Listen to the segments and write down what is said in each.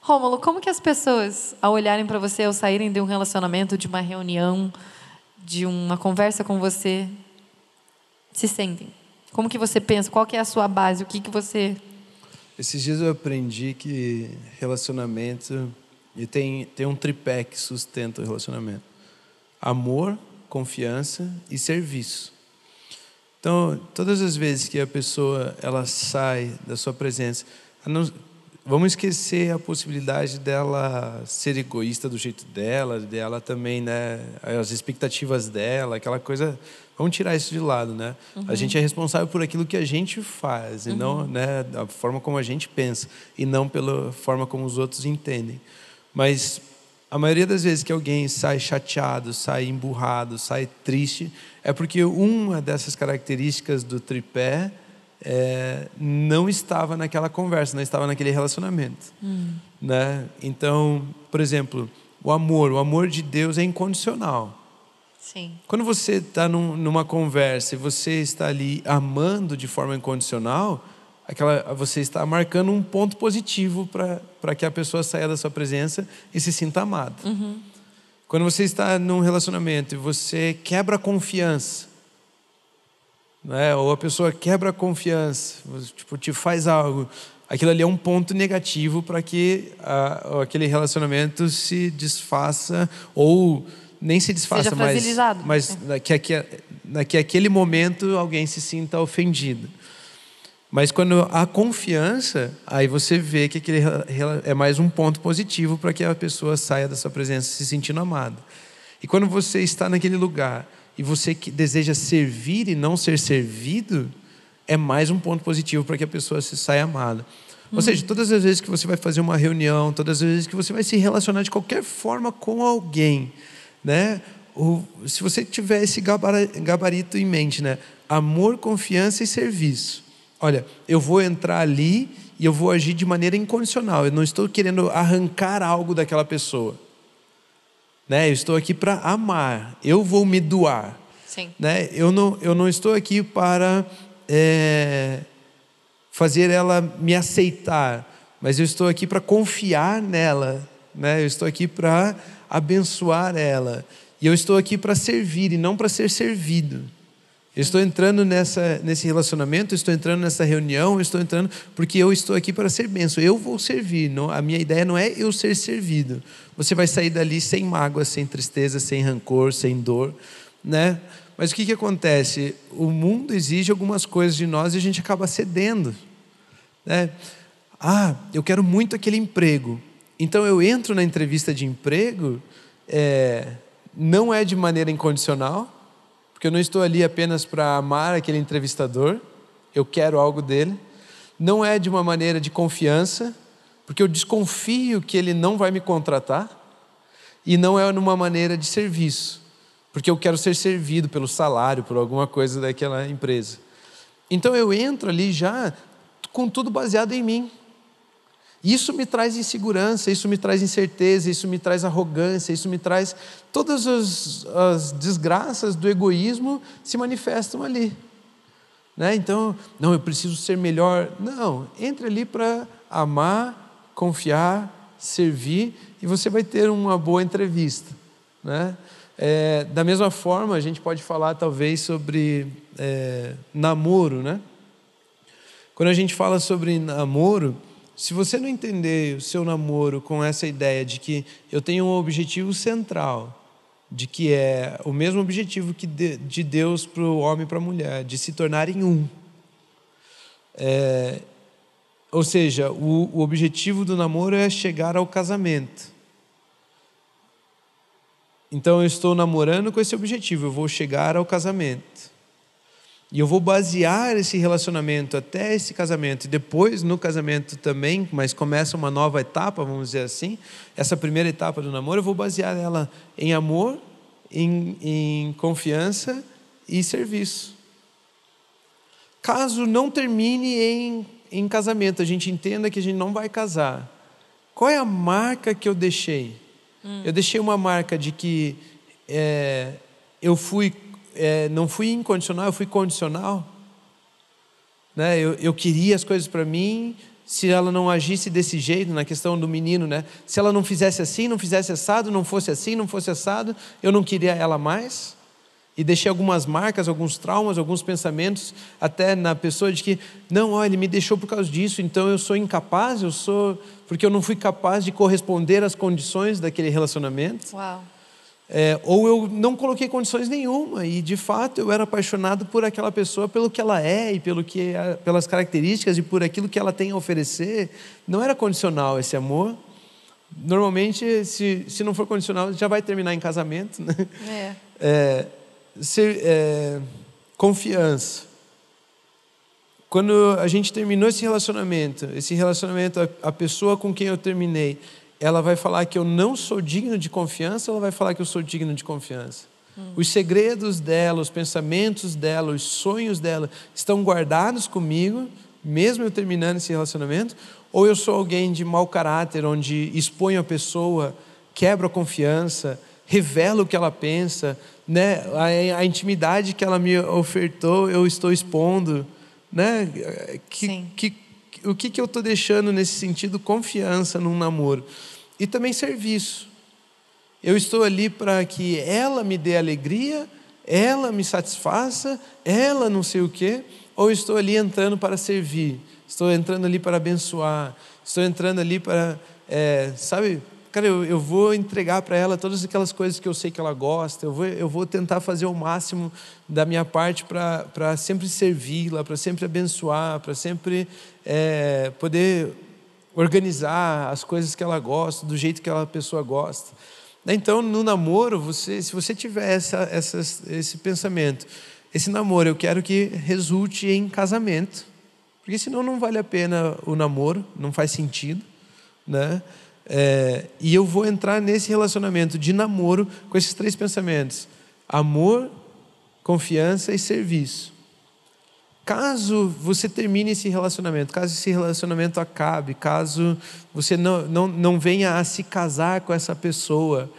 Rômulo, como que as pessoas, ao olharem para você, ao saírem de um relacionamento, de uma reunião, de uma conversa com você, se sentem? Como que você pensa? Qual que é a sua base? O que que você Esses dias eu aprendi que relacionamento e tem tem um tripé que sustenta o relacionamento: amor, confiança e serviço. Então, todas as vezes que a pessoa ela sai da sua presença, vamos esquecer a possibilidade dela ser egoísta do jeito dela, dela também, né, as expectativas dela, aquela coisa. Vamos tirar isso de lado, né? Uhum. A gente é responsável por aquilo que a gente faz e uhum. não, né, da forma como a gente pensa e não pela forma como os outros entendem. Mas a maioria das vezes que alguém sai chateado, sai emburrado, sai triste, é porque uma dessas características do tripé é, não estava naquela conversa, não estava naquele relacionamento. Hum. Né? Então, por exemplo, o amor, o amor de Deus é incondicional. Sim. Quando você está num, numa conversa e você está ali amando de forma incondicional, aquela, você está marcando um ponto positivo para que a pessoa saia da sua presença e se sinta amada. Uhum. Quando você está num relacionamento e você quebra a confiança, né? ou a pessoa quebra a confiança, tipo, te faz algo, aquilo ali é um ponto negativo para que a, aquele relacionamento se desfaça ou nem se desfaça, mas, mas é. que, que, que aquele momento alguém se sinta ofendido. Mas quando há confiança, aí você vê que aquele é mais um ponto positivo para que a pessoa saia da sua presença se sentindo amada. E quando você está naquele lugar e você deseja servir e não ser servido, é mais um ponto positivo para que a pessoa se saia amada. Ou uhum. seja, todas as vezes que você vai fazer uma reunião, todas as vezes que você vai se relacionar de qualquer forma com alguém, né? O, se você tiver esse gabarito em mente, né? Amor, confiança e serviço olha, eu vou entrar ali e eu vou agir de maneira incondicional. Eu não estou querendo arrancar algo daquela pessoa. Né? Eu estou aqui para amar. Eu vou me doar. Sim. Né? Eu, não, eu não estou aqui para é, fazer ela me aceitar, mas eu estou aqui para confiar nela. Né? Eu estou aqui para abençoar ela. E eu estou aqui para servir e não para ser servido. Estou entrando nessa, nesse relacionamento, estou entrando nessa reunião, estou entrando porque eu estou aqui para ser benção. Eu vou servir. Não, a minha ideia não é eu ser servido. Você vai sair dali sem mágoa, sem tristeza, sem rancor, sem dor, né? Mas o que, que acontece? O mundo exige algumas coisas de nós e a gente acaba cedendo. Né? Ah, eu quero muito aquele emprego. Então eu entro na entrevista de emprego, é, não é de maneira incondicional, porque eu não estou ali apenas para amar aquele entrevistador, eu quero algo dele. Não é de uma maneira de confiança, porque eu desconfio que ele não vai me contratar. E não é numa maneira de serviço, porque eu quero ser servido pelo salário, por alguma coisa daquela empresa. Então eu entro ali já com tudo baseado em mim. Isso me traz insegurança, isso me traz incerteza, isso me traz arrogância, isso me traz. Todas as, as desgraças do egoísmo se manifestam ali. Né? Então, não, eu preciso ser melhor. Não, entre ali para amar, confiar, servir e você vai ter uma boa entrevista. Né? É, da mesma forma, a gente pode falar talvez sobre é, namoro. Né? Quando a gente fala sobre namoro se você não entender o seu namoro com essa ideia de que eu tenho um objetivo central, de que é o mesmo objetivo que de Deus para o homem e para a mulher, de se tornarem um. É, ou seja, o, o objetivo do namoro é chegar ao casamento. Então eu estou namorando com esse objetivo, eu vou chegar ao casamento. E eu vou basear esse relacionamento até esse casamento e depois no casamento também, mas começa uma nova etapa, vamos dizer assim. Essa primeira etapa do namoro, eu vou basear ela em amor, em, em confiança e serviço. Caso não termine em, em casamento, a gente entenda que a gente não vai casar. Qual é a marca que eu deixei? Hum. Eu deixei uma marca de que é, eu fui é, não fui incondicional, eu fui condicional. Né? Eu, eu queria as coisas para mim, se ela não agisse desse jeito, na questão do menino, né? se ela não fizesse assim, não fizesse assado, não fosse assim, não fosse assado, eu não queria ela mais. E deixei algumas marcas, alguns traumas, alguns pensamentos, até na pessoa de que, não, ó, ele me deixou por causa disso, então eu sou incapaz, eu sou. porque eu não fui capaz de corresponder às condições daquele relacionamento. Uau. É, ou eu não coloquei condições nenhuma e de fato eu era apaixonado por aquela pessoa pelo que ela é e pelo que pelas características e por aquilo que ela tem a oferecer não era condicional esse amor normalmente se, se não for condicional já vai terminar em casamento né? é. É, ser, é, confiança quando a gente terminou esse relacionamento esse relacionamento a, a pessoa com quem eu terminei ela vai falar que eu não sou digno de confiança, ou ela vai falar que eu sou digno de confiança. Hum. Os segredos dela, os pensamentos dela, os sonhos dela estão guardados comigo, mesmo eu terminando esse relacionamento, ou eu sou alguém de mau caráter, onde exponho a pessoa, quebro a confiança, revelo o que ela pensa, né? a, a intimidade que ela me ofertou, eu estou expondo. Né? Que, que, o que, que eu estou deixando nesse sentido confiança num namoro? e também serviço. Eu estou ali para que ela me dê alegria, ela me satisfaça, ela não sei o quê, ou estou ali entrando para servir, estou entrando ali para abençoar, estou entrando ali para, é, sabe, cara, eu, eu vou entregar para ela todas aquelas coisas que eu sei que ela gosta, eu vou, eu vou tentar fazer o máximo da minha parte para sempre servi-la, para sempre abençoar, para sempre é, poder organizar as coisas que ela gosta, do jeito que aquela pessoa gosta. Então, no namoro, você, se você tiver essa, essa, esse pensamento, esse namoro eu quero que resulte em casamento, porque senão não vale a pena o namoro, não faz sentido, né? É, e eu vou entrar nesse relacionamento de namoro com esses três pensamentos: amor, confiança e serviço. Caso você termine esse relacionamento, caso esse relacionamento acabe, caso você não, não, não venha a se casar com essa pessoa,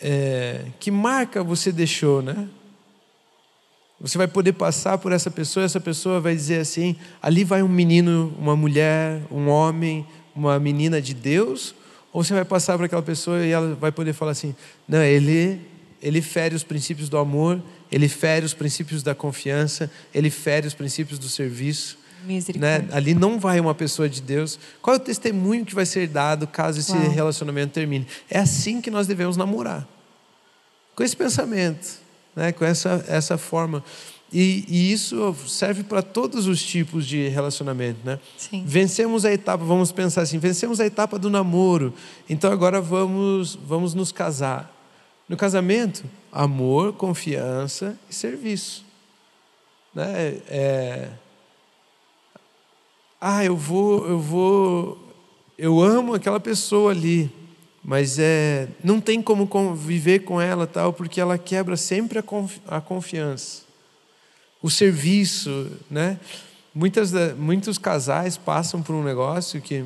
é, que marca você deixou, né? Você vai poder passar por essa pessoa, essa pessoa vai dizer assim: ali vai um menino, uma mulher, um homem, uma menina de Deus, ou você vai passar para aquela pessoa e ela vai poder falar assim: não, ele, ele fere os princípios do amor, ele fere os princípios da confiança, ele fere os princípios do serviço. Né? Ali não vai uma pessoa de Deus. Qual é o testemunho que vai ser dado caso esse Uau. relacionamento termine? É assim que nós devemos namorar. Com esse pensamento, né? com essa, essa forma. E, e isso serve para todos os tipos de relacionamento. Né? Sim. Vencemos a etapa, vamos pensar assim, vencemos a etapa do namoro, então agora vamos, vamos nos casar. No casamento, amor, confiança e serviço. Né? É... Ah, eu vou, eu vou, eu amo aquela pessoa ali, mas é, não tem como conviver com ela tal, porque ela quebra sempre a, a confiança, o serviço, né? Muitas, muitos casais passam por um negócio que,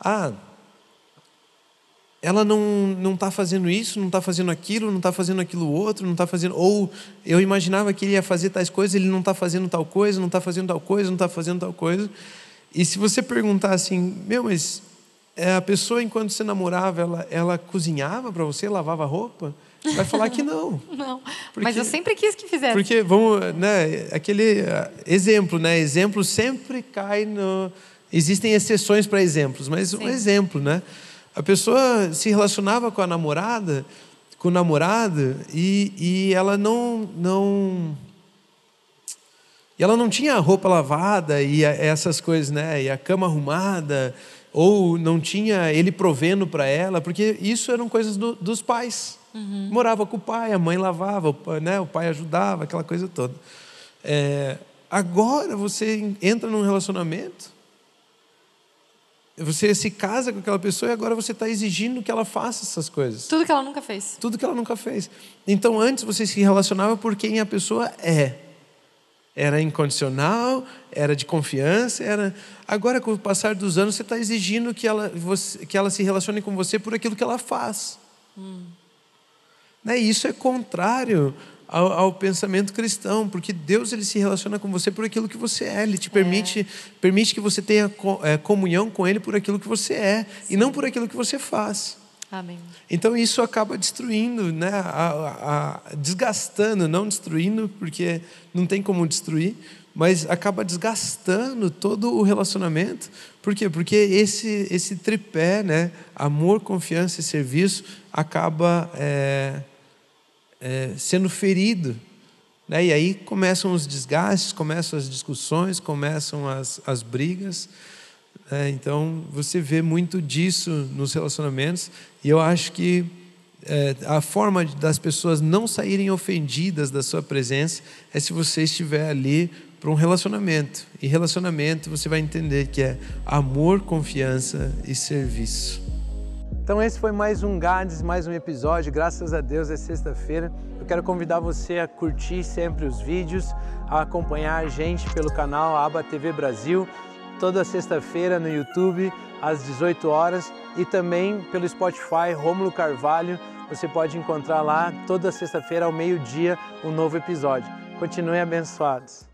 ah, ela não não está fazendo isso, não está fazendo aquilo, não está fazendo aquilo outro, não está fazendo ou eu imaginava que ele ia fazer tais coisas, ele não está fazendo tal coisa, não está fazendo tal coisa, não está fazendo tal coisa. E se você perguntar assim, meu, mas é, a pessoa enquanto você namorava, ela ela cozinhava para você, lavava roupa? Vai falar que não. não. Porque, mas eu sempre quis que fizesse. Porque vamos, né? Aquele uh, exemplo, né? Exemplo sempre cai no. Existem exceções para exemplos, mas Sim. um exemplo, né? A pessoa se relacionava com a namorada, com o namorado, e, e ela não, não. E ela não tinha a roupa lavada e a, essas coisas, né? E a cama arrumada, ou não tinha ele provendo para ela, porque isso eram coisas do, dos pais. Uhum. Morava com o pai, a mãe lavava, o pai, né? o pai ajudava, aquela coisa toda. É, agora você entra num relacionamento, você se casa com aquela pessoa e agora você está exigindo que ela faça essas coisas. Tudo que ela nunca fez. Tudo que ela nunca fez. Então antes você se relacionava por quem a pessoa é. Era incondicional, era de confiança, era. Agora, com o passar dos anos, você está exigindo que ela, você, que ela se relacione com você por aquilo que ela faz. Hum. Né? Isso é contrário ao, ao, pensamento cristão, porque Deus ele se relaciona com você por aquilo que você é, Ele te é. permite, permite que você tenha é, comunhão com Ele por aquilo que você é Sim. e não por aquilo que você faz. Amém. Então isso acaba destruindo, né, a, a, desgastando, não destruindo, porque não tem como destruir, mas acaba desgastando todo o relacionamento. Por quê? Porque esse, esse tripé, né, amor, confiança e serviço, acaba é, é, sendo ferido. Né? E aí começam os desgastes, começam as discussões, começam as, as brigas. É, então você vê muito disso nos relacionamentos, e eu acho que é, a forma das pessoas não saírem ofendidas da sua presença é se você estiver ali para um relacionamento. E relacionamento você vai entender que é amor, confiança e serviço. Então esse foi mais um Gades, mais um episódio. Graças a Deus é sexta-feira. Eu quero convidar você a curtir sempre os vídeos, a acompanhar a gente pelo canal Aba TV Brasil, toda sexta-feira no YouTube às 18 horas e também pelo Spotify Rômulo Carvalho. Você pode encontrar lá toda sexta-feira ao meio-dia um novo episódio. Continuem abençoados.